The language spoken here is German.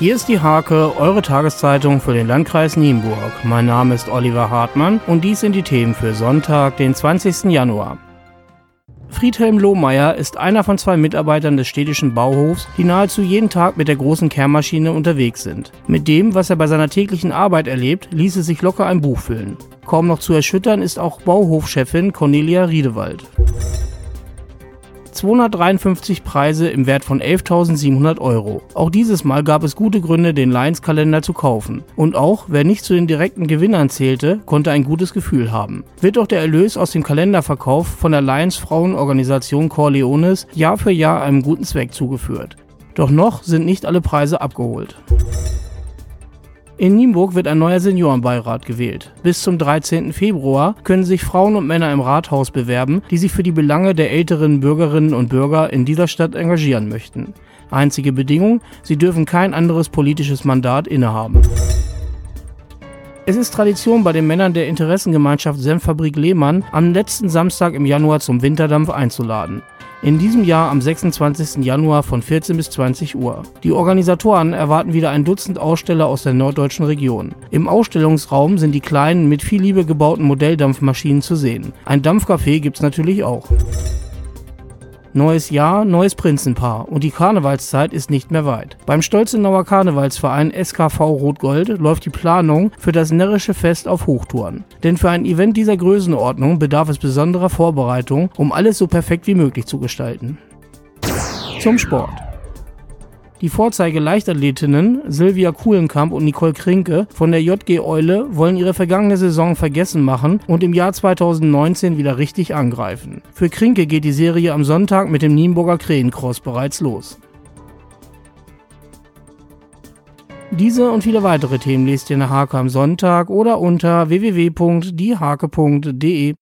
Hier ist die Hake, eure Tageszeitung für den Landkreis Nienburg. Mein Name ist Oliver Hartmann und dies sind die Themen für Sonntag, den 20. Januar. Friedhelm Lohmeier ist einer von zwei Mitarbeitern des städtischen Bauhofs, die nahezu jeden Tag mit der großen Kehrmaschine unterwegs sind. Mit dem, was er bei seiner täglichen Arbeit erlebt, ließe sich locker ein Buch füllen. Kaum noch zu erschüttern ist auch Bauhofchefin Cornelia Riedewald. 253 Preise im Wert von 11.700 Euro. Auch dieses Mal gab es gute Gründe, den Lions-Kalender zu kaufen. Und auch, wer nicht zu den direkten Gewinnern zählte, konnte ein gutes Gefühl haben. Wird auch der Erlös aus dem Kalenderverkauf von der Lions-Frauenorganisation Corleones Jahr für Jahr einem guten Zweck zugeführt. Doch noch sind nicht alle Preise abgeholt. In Nienburg wird ein neuer Seniorenbeirat gewählt. Bis zum 13. Februar können sich Frauen und Männer im Rathaus bewerben, die sich für die Belange der älteren Bürgerinnen und Bürger in dieser Stadt engagieren möchten. Einzige Bedingung, sie dürfen kein anderes politisches Mandat innehaben. Es ist Tradition bei den Männern der Interessengemeinschaft Senffabrik Lehmann, am letzten Samstag im Januar zum Winterdampf einzuladen. In diesem Jahr am 26. Januar von 14 bis 20 Uhr. Die Organisatoren erwarten wieder ein Dutzend Aussteller aus der norddeutschen Region. Im Ausstellungsraum sind die kleinen, mit viel Liebe gebauten Modelldampfmaschinen zu sehen. Ein Dampfcafé gibt's natürlich auch. Neues Jahr, neues Prinzenpaar und die Karnevalszeit ist nicht mehr weit. Beim Stolzenauer Karnevalsverein SKV Rot-Gold läuft die Planung für das närrische Fest auf Hochtouren. Denn für ein Event dieser Größenordnung bedarf es besonderer Vorbereitung, um alles so perfekt wie möglich zu gestalten. Zum Sport. Die Vorzeige-Leichtathletinnen Silvia Kuhlenkamp und Nicole Krinke von der JG Eule wollen ihre vergangene Saison vergessen machen und im Jahr 2019 wieder richtig angreifen. Für Krinke geht die Serie am Sonntag mit dem Nienburger Krähencross bereits los. Diese und viele weitere Themen lest ihr in der Hake am Sonntag oder unter www.diehake.de.